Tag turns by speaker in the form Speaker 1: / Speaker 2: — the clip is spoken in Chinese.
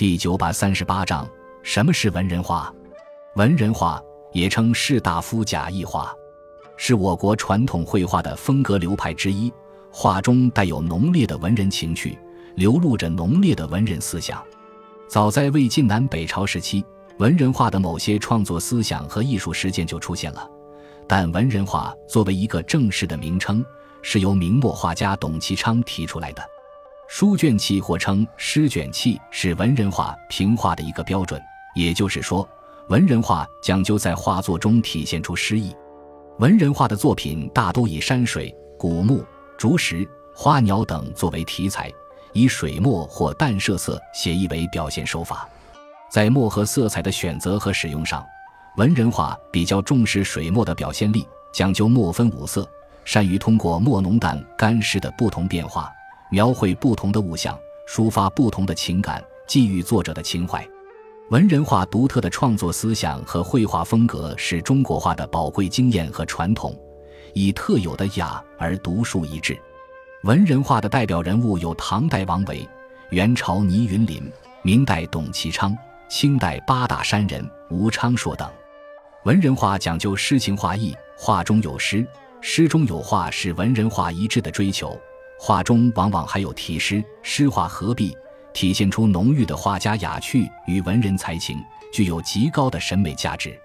Speaker 1: 第九百三十八章：什么是文人画？文人画也称士大夫假意画，是我国传统绘画的风格流派之一。画中带有浓烈的文人情趣，流露着浓烈的文人思想。早在魏晋南北朝时期，文人画的某些创作思想和艺术实践就出现了。但文人画作为一个正式的名称，是由明末画家董其昌提出来的。书卷气或称诗卷气是文人画平画的一个标准，也就是说，文人画讲究在画作中体现出诗意。文人画的作品大都以山水、古木、竹石、花鸟等作为题材，以水墨或淡色色写意为表现手法。在墨和色彩的选择和使用上，文人画比较重视水墨的表现力，讲究墨分五色，善于通过墨浓淡干湿的不同变化。描绘不同的物象，抒发不同的情感，寄予作者的情怀。文人画独特的创作思想和绘画风格是中国画的宝贵经验和传统，以特有的雅而独树一帜。文人画的代表人物有唐代王维、元朝倪云林、明代董其昌、清代八大山人吴昌硕等。文人画讲究诗情画意，画中有诗，诗中有画，是文人画一致的追求。画中往往还有题诗，诗画合璧，体现出浓郁的画家雅趣与文人才情，具有极高的审美价值。